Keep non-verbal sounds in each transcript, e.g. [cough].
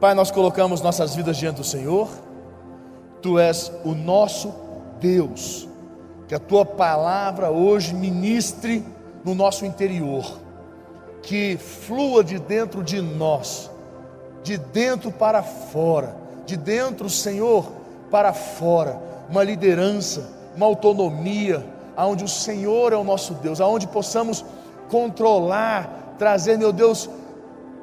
Pai, nós colocamos nossas vidas diante do Senhor, Tu és o nosso Deus, que a Tua palavra hoje ministre no nosso interior, que flua de dentro de nós, de dentro para fora, de dentro, Senhor, para fora, uma liderança, uma autonomia, aonde o Senhor é o nosso Deus, aonde possamos controlar, trazer, meu Deus,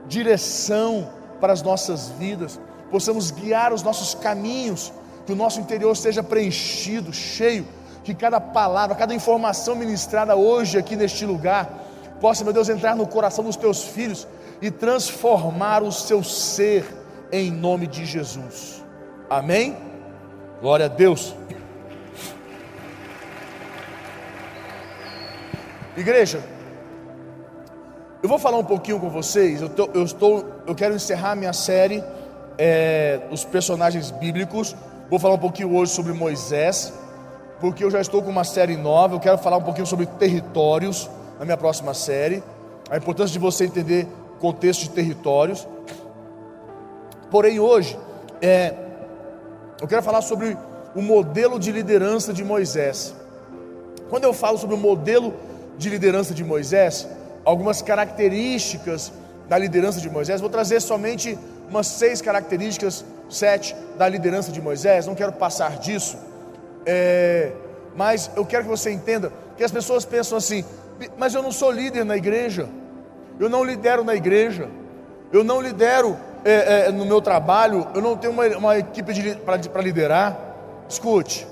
direção para as nossas vidas, possamos guiar os nossos caminhos, que o nosso interior seja preenchido, cheio, que cada palavra, cada informação ministrada hoje aqui neste lugar, possa, meu Deus, entrar no coração dos teus filhos e transformar o seu ser em nome de Jesus. Amém? Glória a Deus. Igreja, eu vou falar um pouquinho com vocês. Eu, tô, eu estou, eu quero encerrar minha série é, os personagens bíblicos. Vou falar um pouquinho hoje sobre Moisés, porque eu já estou com uma série nova. Eu quero falar um pouquinho sobre territórios na minha próxima série. A importância de você entender contexto de territórios. Porém, hoje, é, eu quero falar sobre o modelo de liderança de Moisés. Quando eu falo sobre o modelo de liderança de Moisés, algumas características da liderança de Moisés. Vou trazer somente umas seis características, sete, da liderança de Moisés. Não quero passar disso, é, mas eu quero que você entenda que as pessoas pensam assim: mas eu não sou líder na igreja, eu não lidero na igreja, eu não lidero é, é, no meu trabalho, eu não tenho uma, uma equipe para liderar. Escute,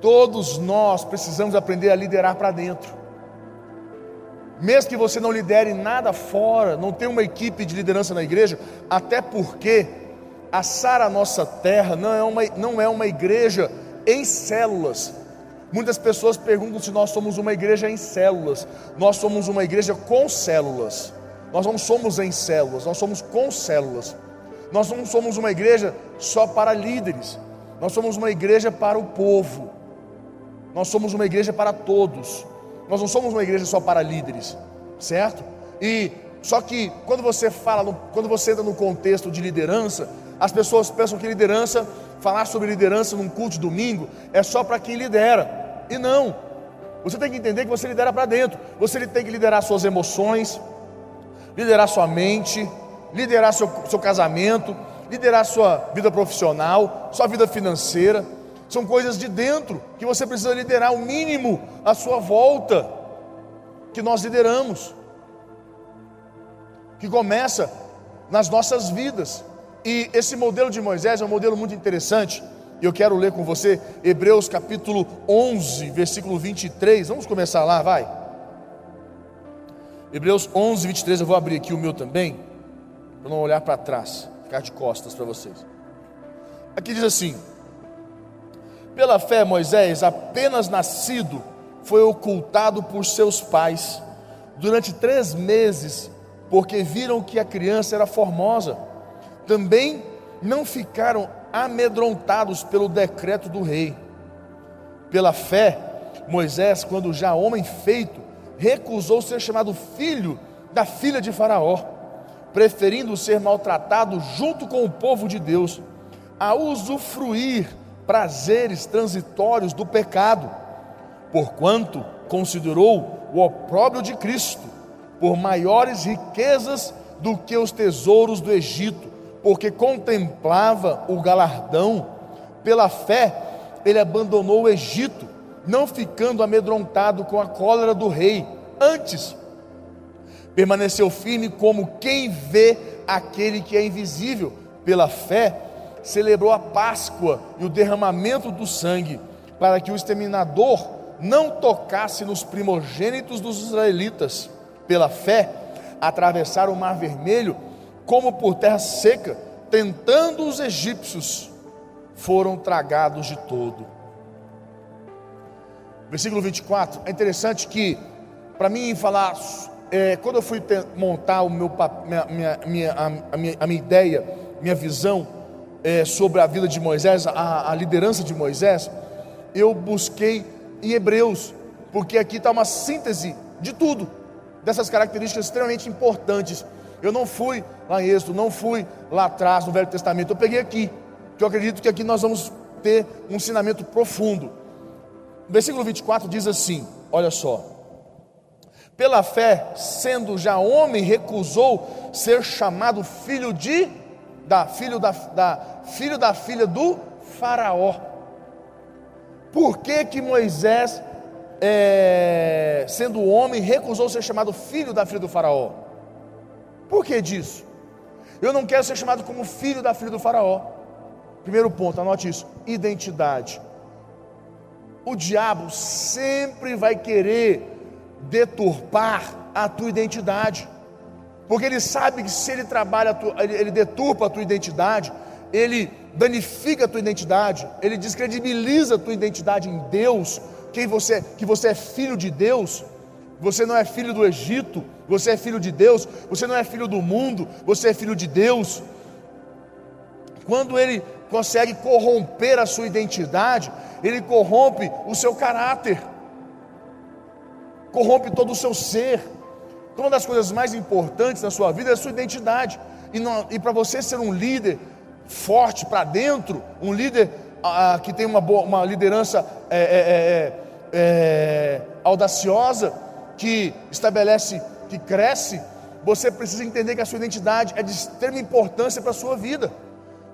todos nós precisamos aprender a liderar para dentro. Mesmo que você não lidere nada fora, não tenha uma equipe de liderança na igreja, até porque a Sara Nossa Terra não é, uma, não é uma igreja em células. Muitas pessoas perguntam se nós somos uma igreja em células. Nós somos uma igreja com células. Nós não somos em células, nós somos com células. Nós não somos uma igreja só para líderes. Nós somos uma igreja para o povo. Nós somos uma igreja para todos. Nós não somos uma igreja só para líderes, certo? E só que quando você fala, quando você entra no contexto de liderança, as pessoas pensam que liderança, falar sobre liderança num culto de domingo é só para quem lidera. E não. Você tem que entender que você lidera para dentro. Você tem que liderar suas emoções, liderar sua mente, liderar seu, seu casamento, liderar sua vida profissional, sua vida financeira. São coisas de dentro que você precisa liderar, o mínimo à sua volta, que nós lideramos, que começa nas nossas vidas. E esse modelo de Moisés é um modelo muito interessante. E eu quero ler com você Hebreus capítulo 11, versículo 23. Vamos começar lá, vai. Hebreus 11, 23. Eu vou abrir aqui o meu também, para não olhar para trás, ficar de costas para vocês. Aqui diz assim: pela fé, Moisés, apenas nascido, foi ocultado por seus pais durante três meses, porque viram que a criança era formosa. Também não ficaram amedrontados pelo decreto do rei. Pela fé, Moisés, quando já homem feito, recusou ser chamado filho da filha de Faraó, preferindo ser maltratado junto com o povo de Deus, a usufruir prazeres transitórios do pecado, porquanto considerou o opróbrio de Cristo por maiores riquezas do que os tesouros do Egito, porque contemplava o galardão. Pela fé, ele abandonou o Egito, não ficando amedrontado com a cólera do rei. Antes, permaneceu firme como quem vê aquele que é invisível. Pela fé, celebrou a Páscoa e o derramamento do sangue, para que o exterminador não tocasse nos primogênitos dos israelitas. Pela fé, atravessaram o Mar Vermelho como por terra seca, tentando os egípcios, foram tragados de todo. Versículo 24, é interessante que, para mim falar, é, quando eu fui montar o meu, minha, minha, a, minha, a minha ideia, minha visão, é, sobre a vida de Moisés, a, a liderança de Moisés, eu busquei em Hebreus, porque aqui está uma síntese de tudo, dessas características extremamente importantes. Eu não fui lá em Êxodo, não fui lá atrás no Velho Testamento, eu peguei aqui, que eu acredito que aqui nós vamos ter um ensinamento profundo. O versículo 24 diz assim: olha só. Pela fé, sendo já homem, recusou ser chamado filho de da filho da, da filho da filha do faraó. Por que que Moisés, é, sendo homem, recusou ser chamado filho da filha do faraó? Por que disso? Eu não quero ser chamado como filho da filha do faraó. Primeiro ponto, anote isso: identidade. O diabo sempre vai querer deturpar a tua identidade, porque ele sabe que se ele trabalha, ele deturpa a tua identidade, ele danifica a tua identidade, ele descredibiliza a tua identidade em Deus, quem você, que você é filho de Deus, você não é filho do Egito, você é filho de Deus, você não é filho do mundo, você é filho de Deus. Quando ele consegue corromper a sua identidade, ele corrompe o seu caráter, corrompe todo o seu ser. Então, uma das coisas mais importantes na sua vida é a sua identidade. E, e para você ser um líder forte para dentro, um líder ah, que tem uma, boa, uma liderança é, é, é, é, audaciosa, que estabelece, que cresce, você precisa entender que a sua identidade é de extrema importância para a sua vida.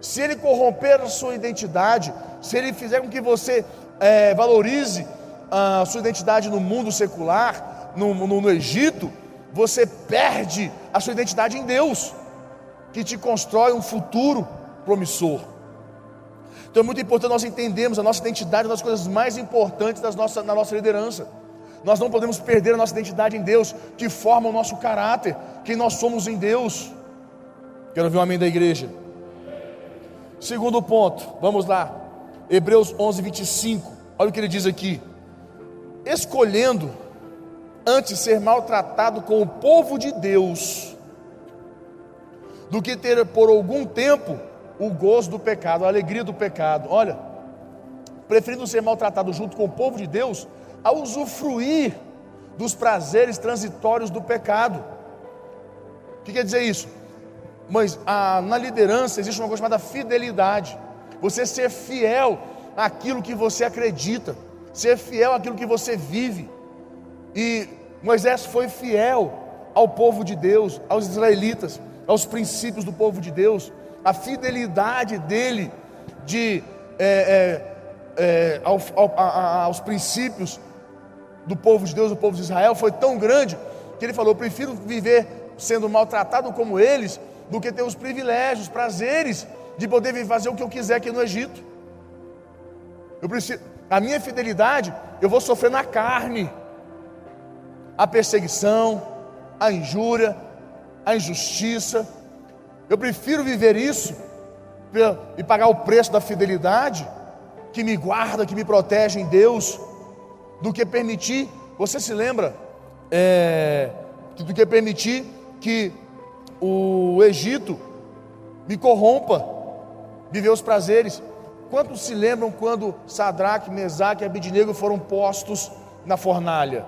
Se ele corromper a sua identidade, se ele fizer com que você é, valorize a sua identidade no mundo secular, no, no, no Egito, você perde a sua identidade em Deus, que te constrói um futuro promissor. Então é muito importante nós entendermos a nossa identidade, uma das coisas mais importantes das na nossa liderança. Nós não podemos perder a nossa identidade em Deus, que forma o nosso caráter, quem nós somos em Deus. Quero ver um amém da igreja. Segundo ponto, vamos lá. Hebreus 11, 25. Olha o que ele diz aqui: Escolhendo antes ser maltratado com o povo de Deus, do que ter por algum tempo o gozo do pecado, a alegria do pecado. Olha, preferindo ser maltratado junto com o povo de Deus, a usufruir dos prazeres transitórios do pecado. O que quer dizer isso? Mas a, na liderança existe uma coisa chamada fidelidade. Você ser fiel àquilo que você acredita, ser fiel àquilo que você vive. E Moisés foi fiel ao povo de Deus, aos israelitas, aos princípios do povo de Deus. A fidelidade dele de, é, é, é, ao, ao, a, aos princípios do povo de Deus, do povo de Israel, foi tão grande que ele falou: prefiro viver sendo maltratado como eles do que ter os privilégios, prazeres de poder fazer o que eu quiser aqui no Egito. Eu preciso, a minha fidelidade, eu vou sofrer na carne a perseguição, a injúria, a injustiça. Eu prefiro viver isso e pagar o preço da fidelidade que me guarda, que me protege em Deus, do que permitir. Você se lembra é, do que permitir que o Egito me corrompa, viver os prazeres. Quantos se lembram quando Sadraque, Mesaque e Abidnego foram postos na fornalha?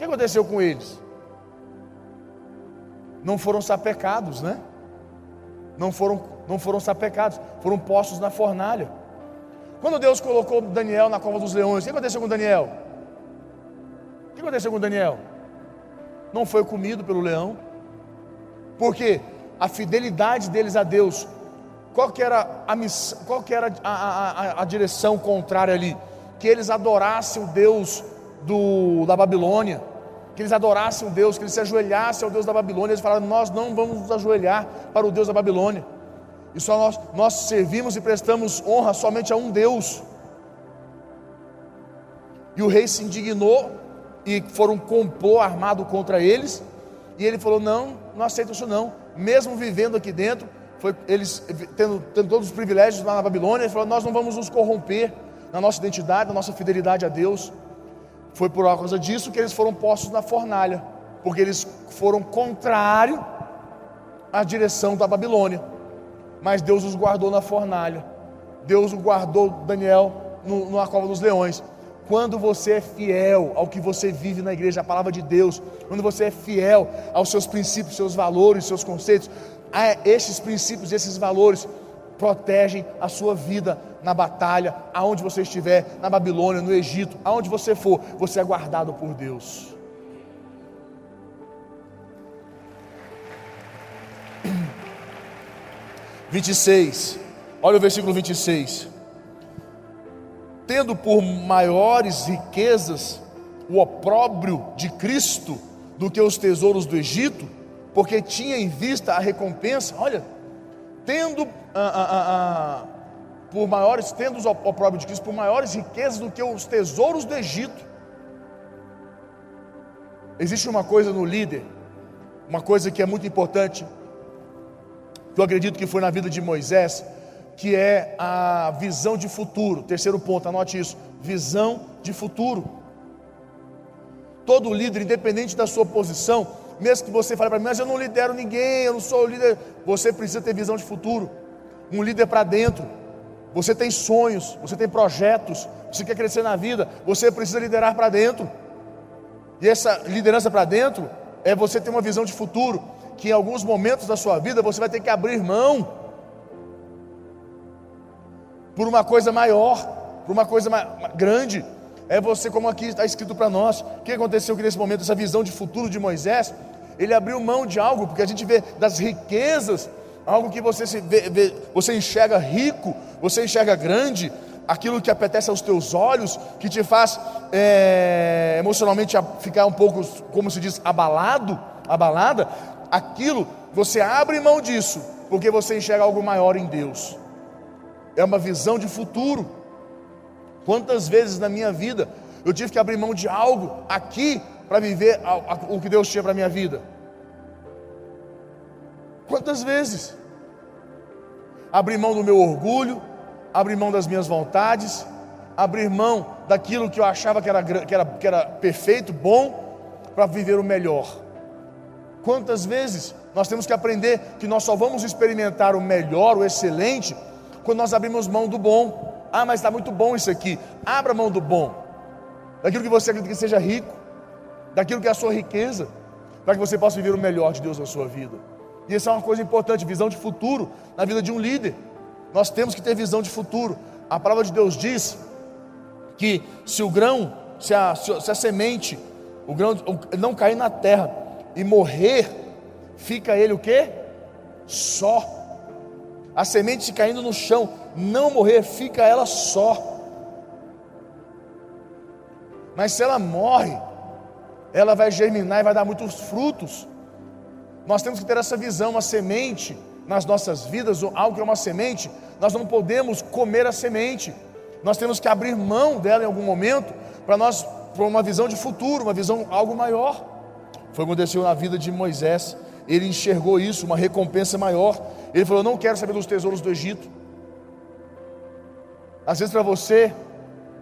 Que aconteceu com eles? Não foram sapecados, né? Não foram, não foram sapecados, foram postos na fornalha. Quando Deus colocou Daniel na cova dos leões, o que aconteceu com Daniel? O que aconteceu com Daniel? Não foi comido pelo leão porque a fidelidade deles a Deus, qual que era a, missão, qual que era a, a, a direção contrária ali? Que eles adorassem o Deus do, da Babilônia, que eles adorassem o Deus, que eles se ajoelhassem ao Deus da Babilônia. Eles falaram: Nós não vamos nos ajoelhar para o Deus da Babilônia, e só nós, nós servimos e prestamos honra somente a um Deus. E o rei se indignou, e foram complô armado contra eles, e ele falou: Não, não aceito isso não. Mesmo vivendo aqui dentro, foi, eles tendo, tendo todos os privilégios lá na Babilônia, ele falou: Nós não vamos nos corromper na nossa identidade, na nossa fidelidade a Deus. Foi por causa disso que eles foram postos na fornalha, porque eles foram contrário à direção da Babilônia. Mas Deus os guardou na fornalha. Deus guardou Daniel no, na cova dos leões. Quando você é fiel ao que você vive na igreja, a palavra de Deus, quando você é fiel aos seus princípios, seus valores, seus conceitos, esses princípios, esses valores protegem a sua vida na batalha, aonde você estiver, na Babilônia, no Egito, aonde você for, você é guardado por Deus. [clears throat] Vinte e seis, olha o versículo 26. Tendo por maiores riquezas o opróbrio de Cristo do que os tesouros do Egito, porque tinha em vista a recompensa, olha, tendo ah, ah, ah, ah por maiores, tendo os opróbrio de Cristo, por maiores riquezas do que os tesouros do Egito. Existe uma coisa no líder, uma coisa que é muito importante, que eu acredito que foi na vida de Moisés, que é a visão de futuro. Terceiro ponto, anote isso: visão de futuro. Todo líder, independente da sua posição, mesmo que você fale para mim, mas eu não lidero ninguém, eu não sou líder, você precisa ter visão de futuro. Um líder para dentro. Você tem sonhos, você tem projetos, você quer crescer na vida, você precisa liderar para dentro. E essa liderança para dentro é você ter uma visão de futuro, que em alguns momentos da sua vida você vai ter que abrir mão por uma coisa maior, por uma coisa grande. É você, como aqui está escrito para nós. O que aconteceu que nesse momento, essa visão de futuro de Moisés, ele abriu mão de algo, porque a gente vê das riquezas, algo que você, se vê, vê, você enxerga rico, você enxerga grande, aquilo que apetece aos teus olhos, que te faz é, emocionalmente ficar um pouco, como se diz, abalado, abalada, aquilo, você abre mão disso, porque você enxerga algo maior em Deus. É uma visão de futuro. Quantas vezes na minha vida eu tive que abrir mão de algo aqui para viver o que Deus tinha para a minha vida? Quantas vezes? Abrir mão do meu orgulho, abrir mão das minhas vontades, abrir mão daquilo que eu achava que era, que era, que era perfeito, bom, para viver o melhor. Quantas vezes nós temos que aprender que nós só vamos experimentar o melhor, o excelente, quando nós abrimos mão do bom. Ah, mas está muito bom isso aqui. Abra mão do bom daquilo que você acredita que seja rico, daquilo que é a sua riqueza, para que você possa viver o melhor de Deus na sua vida. E isso é uma coisa importante, visão de futuro na vida de um líder. Nós temos que ter visão de futuro. A palavra de Deus diz que se o grão, se a, se a semente, o grão não cair na terra e morrer, fica ele o que? Só. A semente caindo no chão, não morrer, fica ela só. Mas se ela morre, ela vai germinar e vai dar muitos frutos. Nós temos que ter essa visão, uma semente nas nossas vidas, algo que é uma semente, nós não podemos comer a semente. Nós temos que abrir mão dela em algum momento para nós para uma visão de futuro, uma visão algo maior. Foi o que aconteceu na vida de Moisés. Ele enxergou isso, uma recompensa maior. Ele falou: "Não quero saber dos tesouros do Egito". Às vezes para você,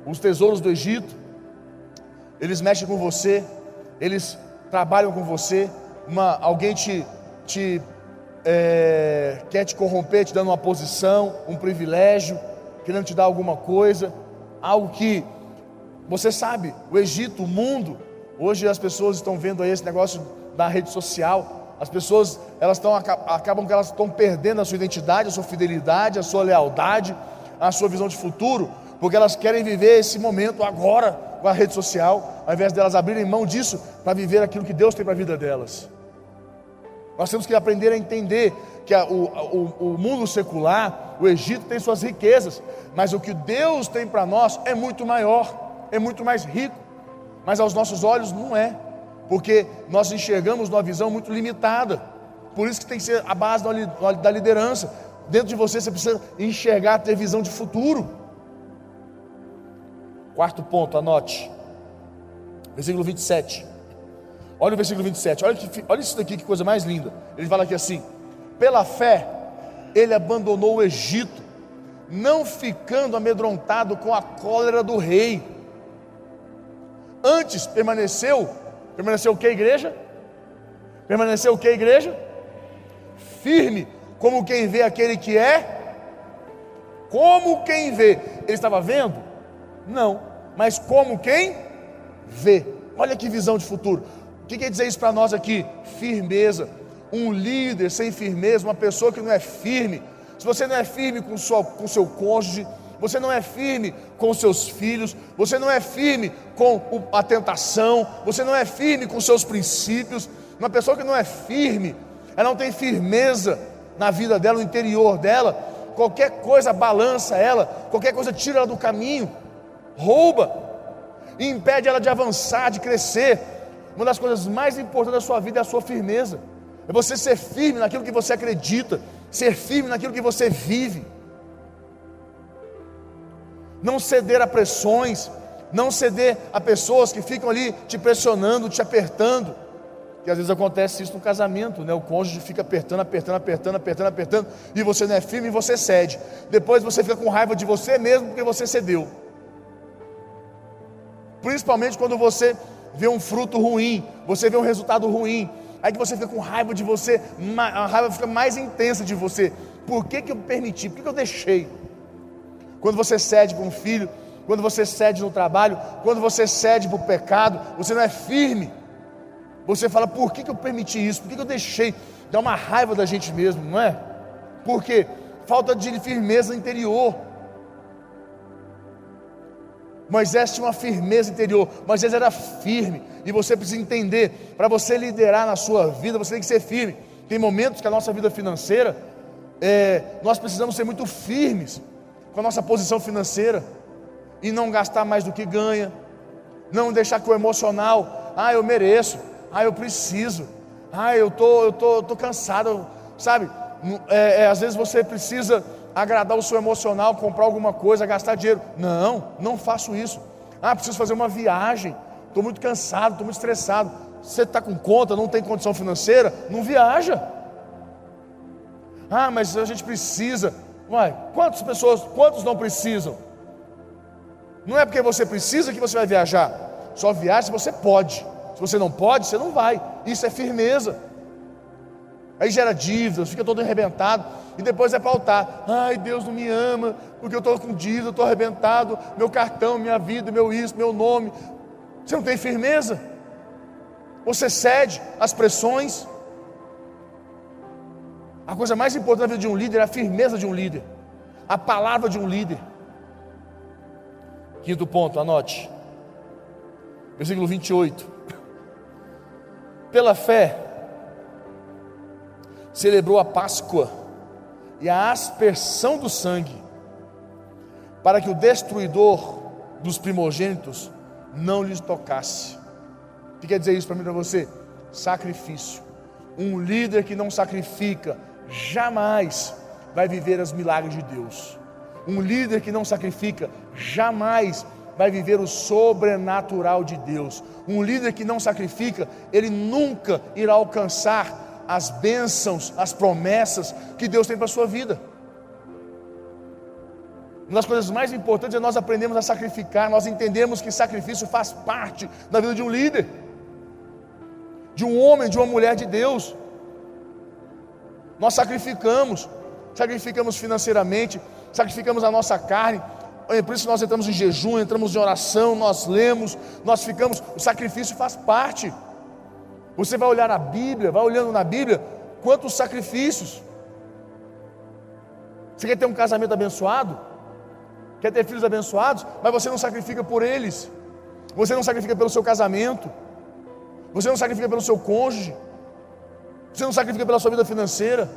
os tesouros do Egito eles mexem com você, eles trabalham com você, uma, alguém te, te é, quer te corromper, te dando uma posição, um privilégio, querendo te dar alguma coisa, algo que você sabe, o Egito, o mundo, hoje as pessoas estão vendo aí esse negócio da rede social, as pessoas elas estão acabam que elas estão perdendo a sua identidade, a sua fidelidade, a sua lealdade, a sua visão de futuro, porque elas querem viver esse momento agora, com a rede social, ao invés delas abrirem mão disso para viver aquilo que Deus tem para a vida delas. Nós temos que aprender a entender que a, o, o, o mundo secular, o Egito tem suas riquezas, mas o que Deus tem para nós é muito maior, é muito mais rico, mas aos nossos olhos não é, porque nós enxergamos numa visão muito limitada. Por isso que tem que ser a base da liderança. Dentro de você você precisa enxergar, ter visão de futuro. Quarto ponto, anote. Versículo 27. Olha o versículo 27. Olha, que, olha isso daqui, que coisa mais linda. Ele fala aqui assim: pela fé, ele abandonou o Egito, não ficando amedrontado com a cólera do rei. Antes permaneceu, permaneceu o que, igreja? Permaneceu o que, igreja? Firme, como quem vê aquele que é, como quem vê. Ele estava vendo? Não mas como quem vê. Olha que visão de futuro. O que quer dizer isso para nós aqui? Firmeza. Um líder sem firmeza, uma pessoa que não é firme. Se você não é firme com, sua, com seu cônjuge, você não é firme com seus filhos, você não é firme com a tentação, você não é firme com seus princípios. Uma pessoa que não é firme, ela não tem firmeza na vida dela, no interior dela. Qualquer coisa balança ela, qualquer coisa tira ela do caminho, rouba impede ela de avançar, de crescer. Uma das coisas mais importantes da sua vida é a sua firmeza. É você ser firme naquilo que você acredita, ser firme naquilo que você vive não ceder a pressões, não ceder a pessoas que ficam ali te pressionando, te apertando. Que às vezes acontece isso no casamento, né? O cônjuge fica apertando, apertando, apertando, apertando, apertando, e você não é firme e você cede. Depois você fica com raiva de você mesmo porque você cedeu. Principalmente quando você vê um fruto ruim, você vê um resultado ruim, aí que você fica com raiva de você, a raiva fica mais intensa de você. Por que, que eu permiti? Por que, que eu deixei? quando você cede para um filho, quando você cede no trabalho, quando você cede para o pecado, você não é firme. Você fala, por que, que eu permiti isso? Por que, que eu deixei? Dá uma raiva da gente mesmo, não é? Porque falta de firmeza interior. Moisés tinha uma firmeza interior, Moisés era firme, e você precisa entender, para você liderar na sua vida, você tem que ser firme. Tem momentos que a nossa vida financeira, é, nós precisamos ser muito firmes, com a nossa posição financeira e não gastar mais do que ganha, não deixar que o emocional, ah, eu mereço, ah, eu preciso, ah, eu tô, eu tô, tô cansado, sabe? É, é, às vezes você precisa agradar o seu emocional, comprar alguma coisa, gastar dinheiro. Não, não faço isso. Ah, preciso fazer uma viagem. Estou muito cansado, estou muito estressado. Você está com conta, não tem condição financeira? Não viaja. Ah, mas a gente precisa. Uai, quantas pessoas, quantos não precisam? Não é porque você precisa que você vai viajar. Só viaja se você pode. Se você não pode, você não vai. Isso é firmeza. Aí gera dívidas, fica todo arrebentado. E depois é pautar. Ai, Deus não me ama, porque eu estou com eu estou arrebentado. Meu cartão, minha vida, meu isso, meu nome. Você não tem firmeza? Você cede às pressões. A coisa mais importante na vida de um líder é a firmeza de um líder, a palavra de um líder. Quinto ponto, anote. Versículo 28. Pela fé, celebrou a Páscoa e a aspersão do sangue, para que o destruidor dos primogênitos não lhes tocasse. O que quer dizer isso para mim e para você? Sacrifício. Um líder que não sacrifica, jamais vai viver os milagres de Deus. Um líder que não sacrifica, jamais vai viver o sobrenatural de Deus. Um líder que não sacrifica, ele nunca irá alcançar as bênçãos, as promessas que Deus tem para a sua vida. Uma das coisas mais importantes é nós aprendemos a sacrificar, nós entendemos que sacrifício faz parte da vida de um líder, de um homem, de uma mulher de Deus. Nós sacrificamos, sacrificamos financeiramente, sacrificamos a nossa carne. É por isso nós entramos em jejum, entramos em oração, nós lemos, nós ficamos. O sacrifício faz parte. Você vai olhar a Bíblia, vai olhando na Bíblia, quantos sacrifícios. Você quer ter um casamento abençoado? Quer ter filhos abençoados? Mas você não sacrifica por eles. Você não sacrifica pelo seu casamento. Você não sacrifica pelo seu cônjuge. Você não sacrifica pela sua vida financeira.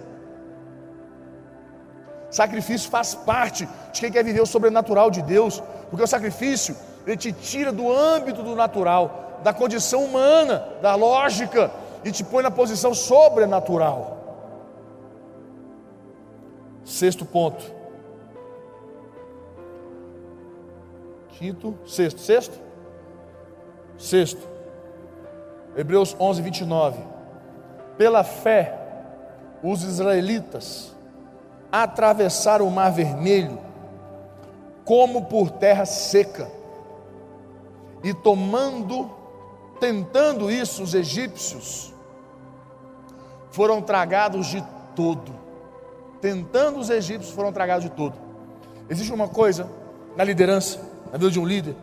Sacrifício faz parte de quem quer viver o sobrenatural de Deus, porque o sacrifício ele te tira do âmbito do natural, da condição humana, da lógica, e te põe na posição sobrenatural. Sexto ponto. Quinto, sexto, sexto? Sexto. Hebreus 11, 29. Pela fé, os israelitas atravessaram o Mar Vermelho como por terra seca, e tomando, tentando isso, os egípcios foram tragados de todo. Tentando os egípcios foram tragados de todo. Existe uma coisa na liderança, na vida de um líder,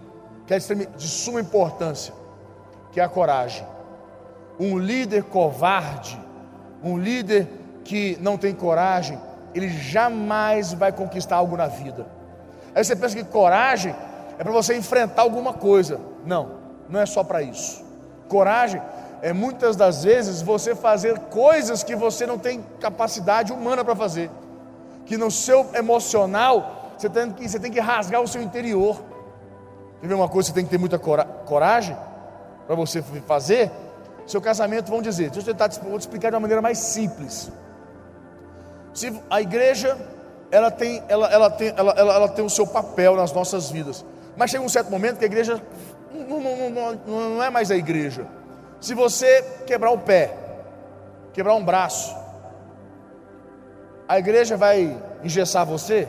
que é de suma importância, que é a coragem. Um líder covarde Um líder que não tem coragem, ele jamais vai conquistar algo na vida. Aí você pensa que coragem é para você enfrentar alguma coisa. Não, não é só para isso. Coragem é muitas das vezes você fazer coisas que você não tem capacidade humana para fazer. Que no seu emocional você tem, que, você tem que rasgar o seu interior. Quer ver uma coisa que você tem que ter muita cora coragem para você fazer? Seu casamento, vão dizer, deixa eu tentar vou te explicar de uma maneira mais simples. Se a igreja ela tem, ela, ela, tem, ela, ela, ela tem o seu papel nas nossas vidas. Mas chega um certo momento que a igreja não, não, não, não é mais a igreja. Se você quebrar o pé, quebrar um braço, a igreja vai engessar você?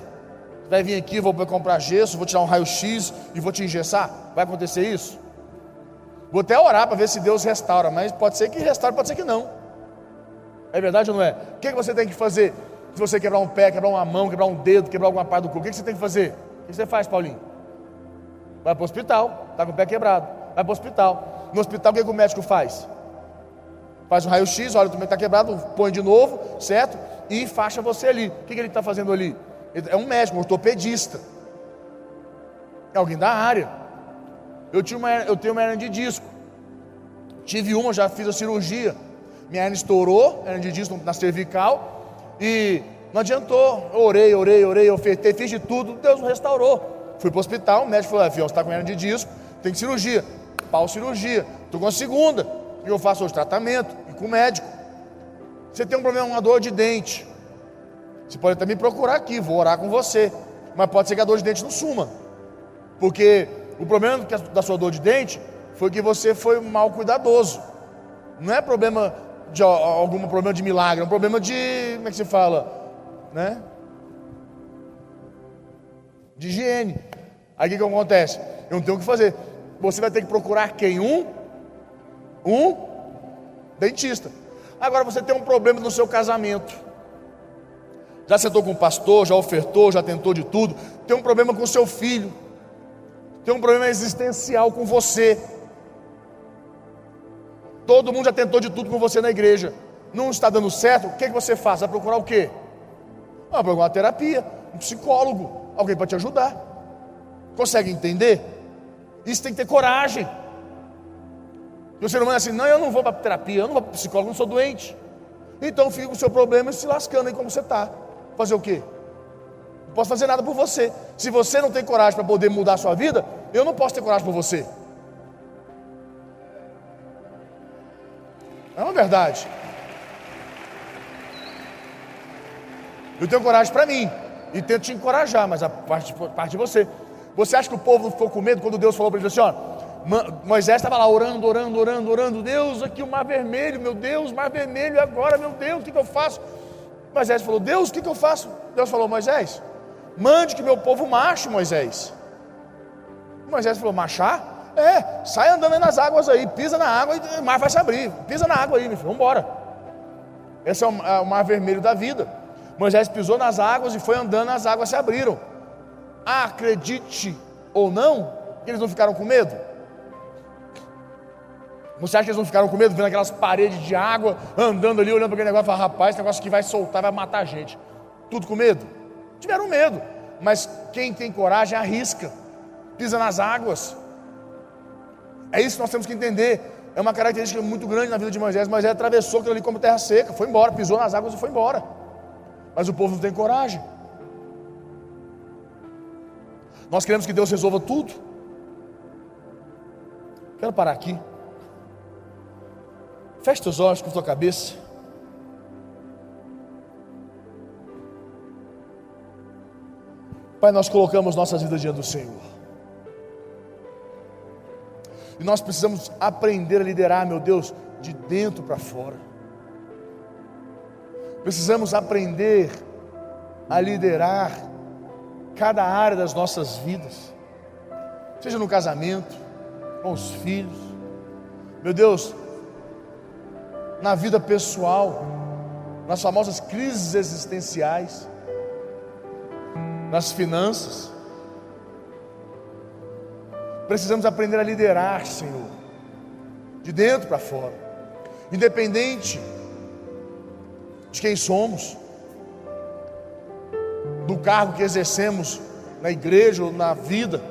Vai vir aqui, vou comprar gesso, vou tirar um raio-x e vou te engessar? Vai acontecer isso? Vou até orar para ver se Deus restaura, mas pode ser que restaure, pode ser que não. É verdade ou não é? O que, que você tem que fazer? Se você quebrar um pé, quebrar uma mão, quebrar um dedo, quebrar alguma parte do corpo, o que, que você tem que fazer? O que você faz, Paulinho? Vai para o hospital, está com o pé quebrado. Vai para o hospital. No hospital, o que, que o médico faz? Faz um raio-x, olha, o que está quebrado, põe de novo, certo? E faixa você ali. O que, que ele está fazendo ali? É um médico, um ortopedista. É alguém da área. Eu, tinha uma, eu tenho uma hernia de disco. Tive uma, já fiz a cirurgia. Minha hernia estourou, hernia de disco na cervical. E não adiantou. Eu orei, orei, orei, ofertei, fiz de tudo. Deus me restaurou. Fui para o hospital, o médico falou: Avião, você está com hernia de disco, tem cirurgia. Pau cirurgia. Estou com a segunda. E eu faço hoje tratamento, e com o médico. Você tem um problema, uma dor de dente. Você pode até me procurar aqui, vou orar com você. Mas pode ser que a dor de dente não suma. Porque o problema da sua dor de dente foi que você foi mal cuidadoso. Não é problema de algum problema de milagre, é um problema de, como é que se fala, né? De higiene. Aí o que, que acontece? Eu não tenho o que fazer. Você vai ter que procurar quem? Um? Um dentista. Agora você tem um problema no seu casamento. Já sentou com o pastor, já ofertou, já tentou de tudo. Tem um problema com o seu filho. Tem um problema existencial com você. Todo mundo já tentou de tudo com você na igreja. Não está dando certo, o que, que você faz? Vai procurar o quê? Vai procurar uma terapia, um psicólogo, alguém para te ajudar. Consegue entender? Isso tem que ter coragem. E o ser humano é assim, não, eu não vou para terapia, eu não vou para psicólogo, não sou doente. Então fica o seu problema se lascando aí como você está. Fazer o quê? Não posso fazer nada por você. Se você não tem coragem para poder mudar a sua vida, eu não posso ter coragem por você. É uma verdade. Eu tenho coragem para mim e tento te encorajar, mas a parte, parte de você. Você acha que o povo ficou com medo quando Deus falou para ele assim: ó, Moisés estava lá orando, orando, orando, orando. Deus, aqui o mar vermelho, meu Deus, mar vermelho, agora, meu Deus, o que, que eu faço? Moisés falou: Deus, o que, que eu faço? Deus falou: Moisés, mande que meu povo marche, Moisés. Moisés falou: marchar? É, sai andando nas águas aí, pisa na água e o mar vai se abrir. Pisa na água aí, meu filho, vamos embora. Esse é o, é o mar vermelho da vida. Moisés pisou nas águas e foi andando, as águas se abriram. Acredite ou não, eles não ficaram com medo. Você acha que eles não ficaram com medo vendo aquelas paredes de água, andando ali, olhando para aquele negócio e falando, rapaz, esse negócio que vai soltar, vai matar a gente. Tudo com medo? Tiveram medo. Mas quem tem coragem arrisca, pisa nas águas. É isso que nós temos que entender. É uma característica muito grande na vida de Moisés. Moisés atravessou aquilo ali como terra seca, foi embora, pisou nas águas e foi embora. Mas o povo não tem coragem. Nós queremos que Deus resolva tudo. Quero parar aqui. Feche teus olhos com tua cabeça. Pai, nós colocamos nossas vidas diante do Senhor. E nós precisamos aprender a liderar, meu Deus, de dentro para fora. Precisamos aprender a liderar cada área das nossas vidas, seja no casamento, com os filhos, meu Deus, na vida pessoal, nas famosas crises existenciais, nas finanças. Precisamos aprender a liderar, Senhor, de dentro para fora, independente de quem somos, do cargo que exercemos na igreja ou na vida.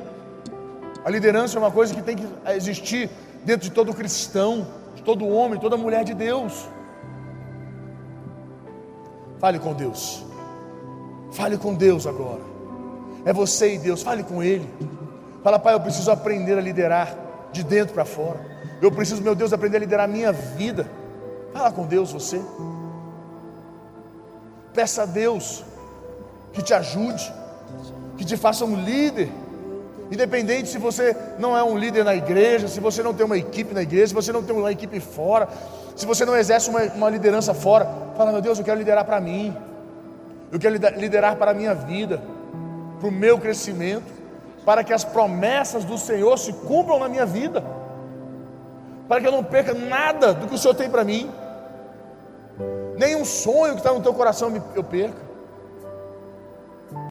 A liderança é uma coisa que tem que existir dentro de todo cristão, de todo homem, toda mulher de Deus. Fale com Deus. Fale com Deus agora. É você e Deus, fale com Ele. Fala, Pai, eu preciso aprender a liderar de dentro para fora. Eu preciso, meu Deus, aprender a liderar a minha vida. Fala com Deus, você. Peça a Deus que te ajude, que te faça um líder. Independente se você não é um líder na igreja, se você não tem uma equipe na igreja, se você não tem uma equipe fora, se você não exerce uma, uma liderança fora, fala, meu Deus, eu quero liderar para mim, eu quero liderar para a minha vida, para o meu crescimento, para que as promessas do Senhor se cumpram na minha vida, para que eu não perca nada do que o Senhor tem para mim, nenhum sonho que está no teu coração eu perca.